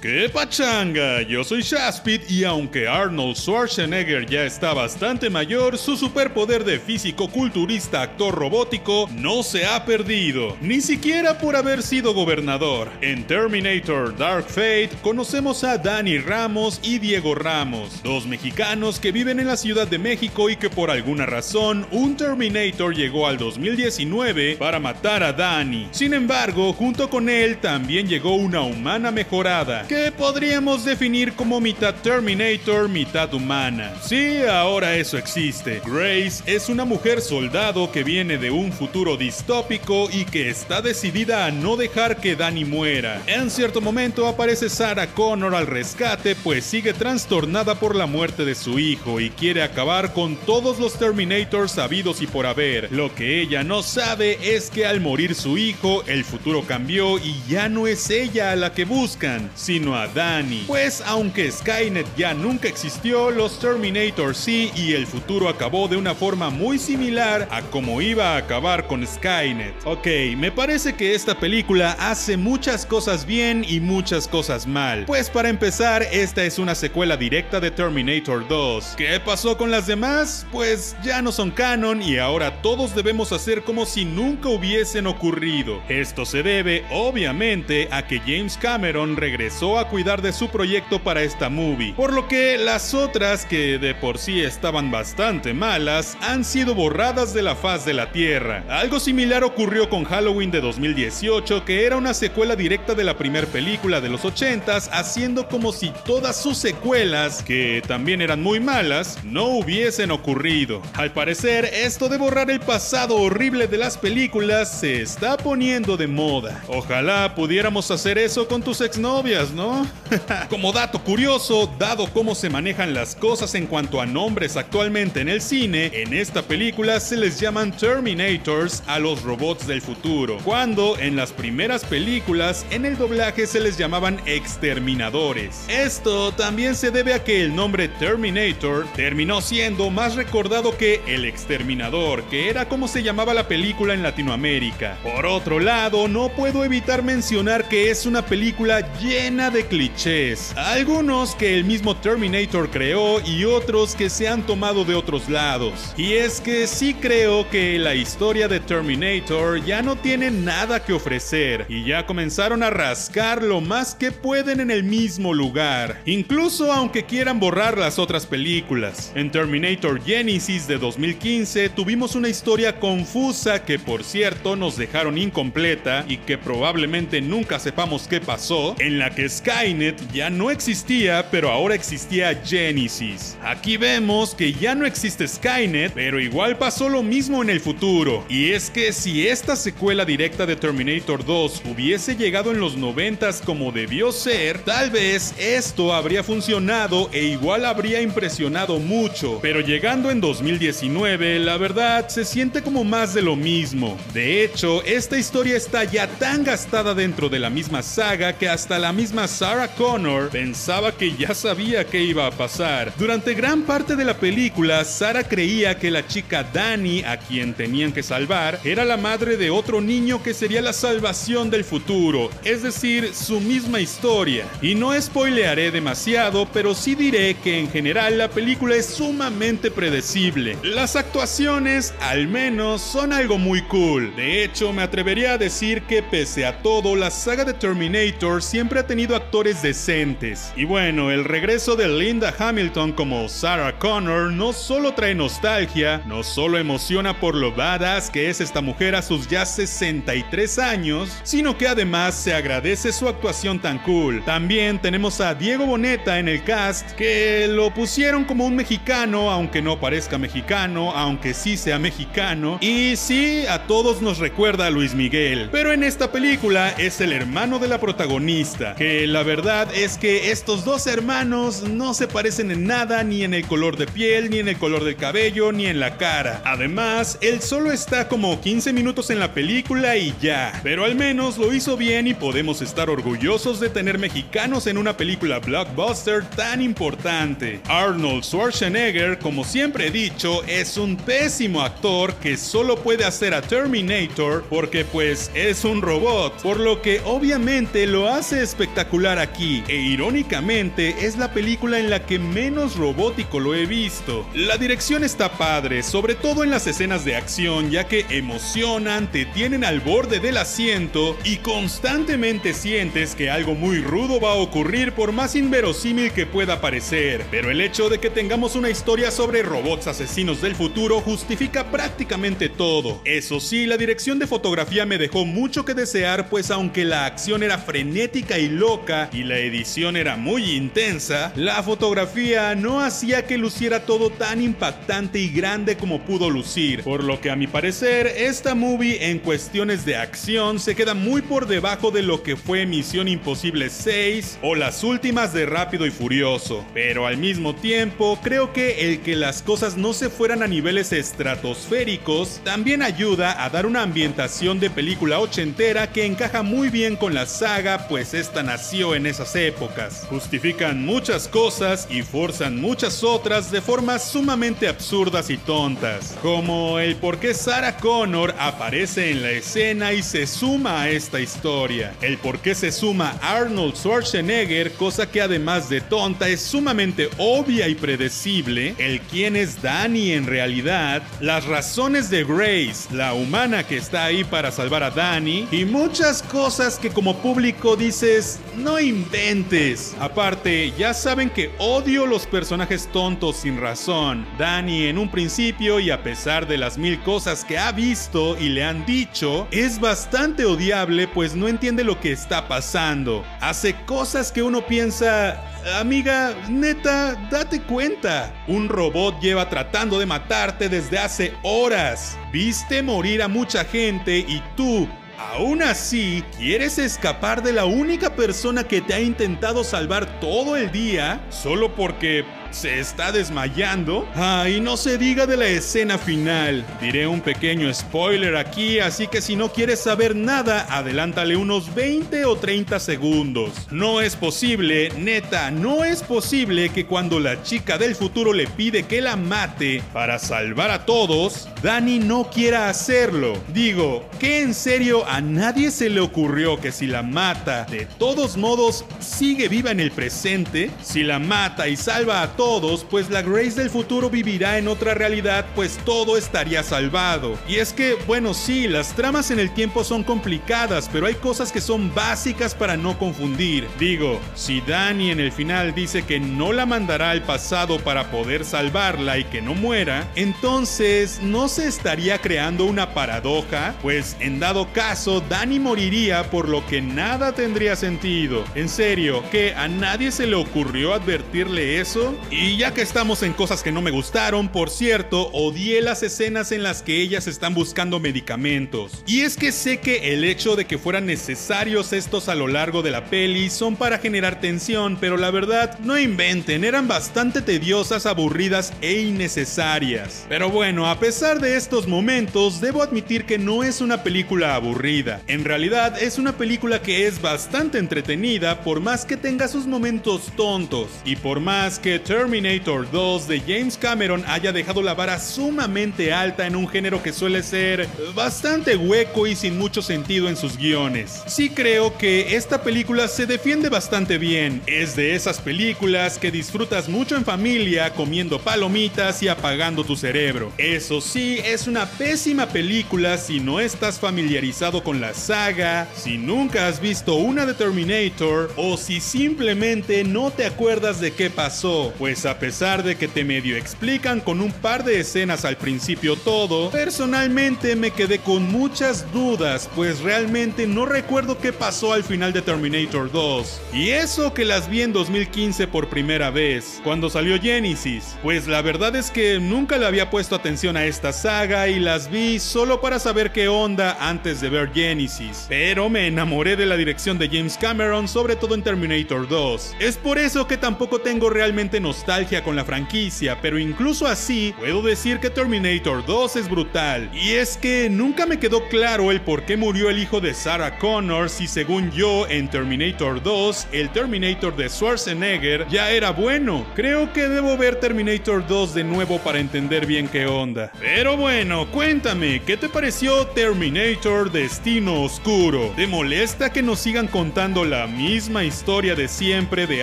¡Qué pachanga! Yo soy Shaspit y aunque Arnold Schwarzenegger ya está bastante mayor, su superpoder de físico-culturista actor robótico no se ha perdido, ni siquiera por haber sido gobernador. En Terminator Dark Fate conocemos a Danny Ramos y Diego Ramos, dos mexicanos que viven en la Ciudad de México y que por alguna razón un Terminator llegó al 2019 para matar a Danny. Sin embargo, junto con él también llegó una humana mejorada que podríamos definir como mitad Terminator, mitad humana. Sí, ahora eso existe. Grace es una mujer soldado que viene de un futuro distópico y que está decidida a no dejar que Danny muera. En cierto momento aparece Sarah Connor al rescate pues sigue trastornada por la muerte de su hijo y quiere acabar con todos los Terminators sabidos y por haber. Lo que ella no sabe es que al morir su hijo, el futuro cambió y ya no es ella a la que buscan, sino a Danny. Pues aunque Skynet ya nunca existió, los Terminators sí y el futuro acabó de una forma muy similar a como iba a acabar con Skynet. Ok, me parece que esta película hace muchas cosas bien y muchas cosas mal. Pues para empezar, esta es una secuela directa de Terminator 2. ¿Qué pasó con las demás? Pues ya no son canon y ahora todos debemos hacer como si nunca hubiesen ocurrido. Esto se debe, obviamente, a que James Cameron regresó a cuidar de su proyecto para esta movie, por lo que las otras, que de por sí estaban bastante malas, han sido borradas de la faz de la Tierra. Algo similar ocurrió con Halloween de 2018, que era una secuela directa de la primera película de los 80s, haciendo como si todas sus secuelas, que también eran muy malas, no hubiesen ocurrido. Al parecer, esto de borrar el pasado horrible de las películas se está poniendo de moda. Ojalá pudiéramos hacer eso con tus exnovias, Como dato curioso, dado cómo se manejan las cosas en cuanto a nombres actualmente en el cine, en esta película se les llaman Terminators a los robots del futuro, cuando en las primeras películas en el doblaje se les llamaban exterminadores. Esto también se debe a que el nombre Terminator terminó siendo más recordado que el exterminador, que era como se llamaba la película en Latinoamérica. Por otro lado, no puedo evitar mencionar que es una película llena de clichés, algunos que el mismo Terminator creó y otros que se han tomado de otros lados. Y es que sí creo que la historia de Terminator ya no tiene nada que ofrecer y ya comenzaron a rascar lo más que pueden en el mismo lugar, incluso aunque quieran borrar las otras películas. En Terminator Genesis de 2015 tuvimos una historia confusa que por cierto nos dejaron incompleta y que probablemente nunca sepamos qué pasó, en la que Skynet ya no existía, pero ahora existía Genesis. Aquí vemos que ya no existe Skynet, pero igual pasó lo mismo en el futuro. Y es que si esta secuela directa de Terminator 2 hubiese llegado en los 90 como debió ser, tal vez esto habría funcionado e igual habría impresionado mucho. Pero llegando en 2019, la verdad se siente como más de lo mismo. De hecho, esta historia está ya tan gastada dentro de la misma saga que hasta la misma Sarah Connor pensaba que ya sabía qué iba a pasar. Durante gran parte de la película, Sarah creía que la chica Dani, a quien tenían que salvar, era la madre de otro niño que sería la salvación del futuro, es decir, su misma historia. Y no spoilearé demasiado, pero sí diré que en general la película es sumamente predecible. Las actuaciones, al menos, son algo muy cool. De hecho, me atrevería a decir que pese a todo, la saga de Terminator siempre ha tenido actores decentes. Y bueno, el regreso de Linda Hamilton como Sarah Connor no solo trae nostalgia, no solo emociona por lo badass que es esta mujer a sus ya 63 años, sino que además se agradece su actuación tan cool. También tenemos a Diego Boneta en el cast, que lo pusieron como un mexicano, aunque no parezca mexicano, aunque sí sea mexicano. Y sí, a todos nos recuerda a Luis Miguel. Pero en esta película es el hermano de la protagonista, que la verdad es que estos dos hermanos no se parecen en nada, ni en el color de piel, ni en el color del cabello, ni en la cara. Además, él solo está como 15 minutos en la película y ya. Pero al menos lo hizo bien y podemos estar orgullosos de tener mexicanos en una película blockbuster tan importante. Arnold Schwarzenegger, como siempre he dicho, es un pésimo actor que solo puede hacer a Terminator porque pues es un robot, por lo que obviamente lo hace espectacular aquí, e irónicamente es la película en la que menos robótico lo he visto. La dirección está padre, sobre todo en las escenas de acción, ya que emocionan, te tienen al borde del asiento y constantemente sientes que algo muy rudo va a ocurrir por más inverosímil que pueda parecer. Pero el hecho de que tengamos una historia sobre robots asesinos del futuro justifica prácticamente todo. Eso sí, la dirección de fotografía me dejó mucho que desear, pues aunque la acción era frenética y loca y la edición era muy intensa, la fotografía no hacía que luciera todo tan impactante y grande como pudo lucir, por lo que a mi parecer esta movie en cuestiones de acción se queda muy por debajo de lo que fue Misión Imposible 6 o las últimas de Rápido y Furioso, pero al mismo tiempo creo que el que las cosas no se fueran a niveles estratosféricos también ayuda a dar una ambientación de película ochentera que encaja muy bien con la saga pues esta en esas épocas. Justifican muchas cosas y forzan muchas otras de formas sumamente absurdas y tontas, como el por qué Sarah Connor aparece en la escena y se suma a esta historia, el por qué se suma Arnold Schwarzenegger, cosa que además de tonta es sumamente obvia y predecible, el quién es Danny en realidad, las razones de Grace, la humana que está ahí para salvar a Danny, y muchas cosas que como público dices, no inventes. Aparte, ya saben que odio los personajes tontos sin razón. Danny en un principio y a pesar de las mil cosas que ha visto y le han dicho, es bastante odiable pues no entiende lo que está pasando. Hace cosas que uno piensa, amiga, neta, date cuenta. Un robot lleva tratando de matarte desde hace horas. Viste morir a mucha gente y tú, Aún así, ¿quieres escapar de la única persona que te ha intentado salvar todo el día solo porque se está desmayando. Ah, y no se diga de la escena final. Diré un pequeño spoiler aquí, así que si no quieres saber nada, adelántale unos 20 o 30 segundos. No es posible, neta, no es posible que cuando la chica del futuro le pide que la mate para salvar a todos, Dani no quiera hacerlo. Digo, que en serio a nadie se le ocurrió que si la mata, de todos modos, sigue viva en el presente? Si la mata y salva a todos, pues la Grace del futuro vivirá en otra realidad, pues todo estaría salvado. Y es que, bueno, sí, las tramas en el tiempo son complicadas, pero hay cosas que son básicas para no confundir. Digo, si Danny en el final dice que no la mandará al pasado para poder salvarla y que no muera, entonces no se estaría creando una paradoja, pues en dado caso Danny moriría por lo que nada tendría sentido. En serio, que a nadie se le ocurrió advertirle eso? Y ya que estamos en cosas que no me gustaron, por cierto, odié las escenas en las que ellas están buscando medicamentos. Y es que sé que el hecho de que fueran necesarios estos a lo largo de la peli son para generar tensión, pero la verdad, no inventen, eran bastante tediosas, aburridas e innecesarias. Pero bueno, a pesar de estos momentos, debo admitir que no es una película aburrida. En realidad, es una película que es bastante entretenida, por más que tenga sus momentos tontos, y por más que Terminator 2 de James Cameron haya dejado la vara sumamente alta en un género que suele ser bastante hueco y sin mucho sentido en sus guiones. Sí creo que esta película se defiende bastante bien. Es de esas películas que disfrutas mucho en familia, comiendo palomitas y apagando tu cerebro. Eso sí, es una pésima película si no estás familiarizado con la saga, si nunca has visto una de Terminator o si simplemente no te acuerdas de qué pasó. Pues a pesar de que te medio explican con un par de escenas al principio todo, personalmente me quedé con muchas dudas, pues realmente no recuerdo qué pasó al final de Terminator 2. Y eso que las vi en 2015 por primera vez, cuando salió Genesis, pues la verdad es que nunca le había puesto atención a esta saga y las vi solo para saber qué onda antes de ver Genesis. Pero me enamoré de la dirección de James Cameron, sobre todo en Terminator 2. Es por eso que tampoco tengo realmente noción nostalgia con la franquicia, pero incluso así puedo decir que Terminator 2 es brutal. Y es que nunca me quedó claro el por qué murió el hijo de Sarah Connor si según yo en Terminator 2 el Terminator de Schwarzenegger ya era bueno. Creo que debo ver Terminator 2 de nuevo para entender bien qué onda. Pero bueno, cuéntame, ¿qué te pareció Terminator Destino Oscuro? ¿Te molesta que nos sigan contando la misma historia de siempre de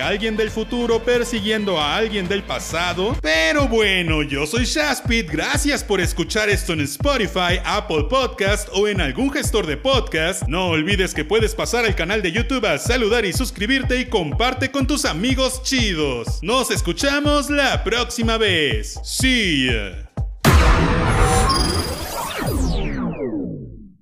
alguien del futuro persiguiendo a alguien del pasado? Pero bueno, yo soy Shaspit, gracias por escuchar esto en Spotify, Apple Podcast o en algún gestor de podcast. No olvides que puedes pasar al canal de YouTube a saludar y suscribirte y comparte con tus amigos chidos. Nos escuchamos la próxima vez. See ya.